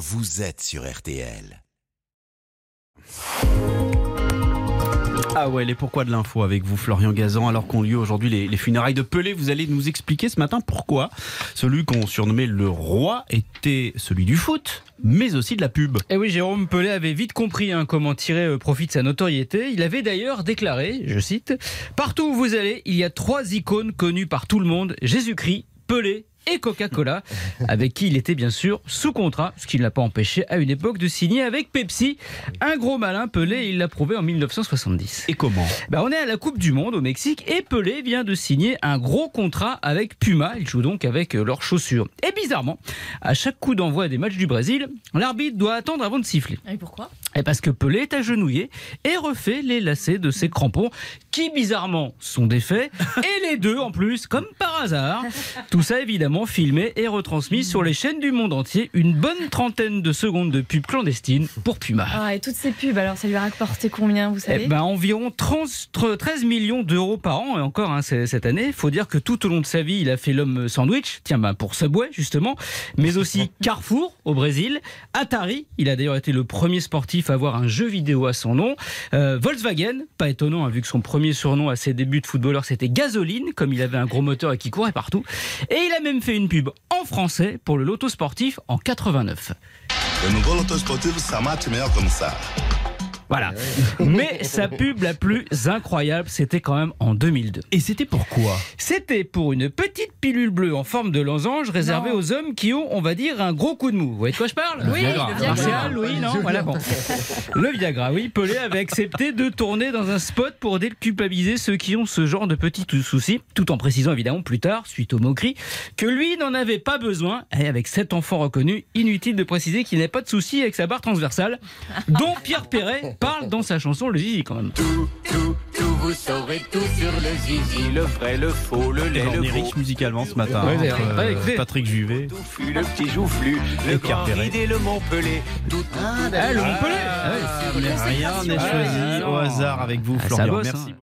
vous êtes sur RTL. Ah ouais, les pourquoi de l'info avec vous, Florian Gazan, alors qu'on lieu aujourd'hui les, les, funérailles de Pelé. Vous allez nous expliquer ce matin pourquoi celui qu'on surnommait le roi était celui du foot, mais aussi de la pub. Et eh oui, Jérôme Pelé avait vite compris hein, comment tirer euh, profit de sa notoriété. Il avait d'ailleurs déclaré, je cite, Partout où vous allez, il y a trois icônes connues par tout le monde, Jésus-Christ, Pelé et Coca-Cola, avec qui il était bien sûr sous contrat, ce qui ne l'a pas empêché à une époque de signer avec Pepsi. Un gros malin Pelé, il l'a prouvé en 1970. Et comment bah, On est à la Coupe du Monde au Mexique et Pelé vient de signer un gros contrat avec Puma. Il joue donc avec euh, leurs chaussures. Et bizarrement, à chaque coup d'envoi des matchs du Brésil, l'arbitre doit attendre avant de siffler. Et pourquoi? Et parce que Pelé est agenouillé et refait les lacets de ses crampons qui bizarrement sont défaits et les deux en plus comme par hasard. Tout ça évidemment filmé et retransmis sur les chaînes du monde entier. Une bonne trentaine de secondes de pub clandestine pour Puma. Ah, et toutes ces pubs, alors ça lui a rapporté combien, vous savez eh ben, Environ 13 millions d'euros par an, et encore hein, cette année. Il faut dire que tout au long de sa vie, il a fait l'homme sandwich, tiens, ben, pour Subway justement, mais aussi Carrefour au Brésil, Atari, il a d'ailleurs été le premier sportif à avoir un jeu vidéo à son nom, euh, Volkswagen, pas étonnant, hein, vu que son premier surnom à ses débuts de footballeur c'était Gasoline, comme il avait un gros moteur et qui courait partout. Et il a même fait une pub en français pour le loto sportif en 89. Le nouveau loto sportif, ça marche meilleur comme ça. Voilà. Mais sa pub la plus incroyable, c'était quand même en 2002. Et c'était pourquoi C'était pour une petite pilule bleue en forme de losange réservée aux hommes qui ont, on va dire, un gros coup de mou. Vous voyez de quoi je parle? Oui, le Viagra. Martial, oui, non, voilà bon. Le Viagra, oui. Pelé avait accepté de tourner dans un spot pour déculpabiliser ceux qui ont ce genre de petits soucis, tout en précisant évidemment plus tard, suite aux moqueries, que lui n'en avait pas besoin. Et avec sept enfants reconnus, inutile de préciser qu'il n'avait pas de soucis avec sa barre transversale, dont Pierre Perret parle dans sa chanson Le Zizi quand même. Tout, tout, tout, vous saurez tout sur le Zizi, le vrai, le faux, le lait, le On est riche musicalement ce matin. Ouais, entre, ouais, euh, Patrick Juvet. Le petit joufflu, le grand et le Montpellet. Tout, ah, le Montpellet ah, mais rien n'est choisi au hasard avec vous, Ah, Florian. bosse, Merci. hein.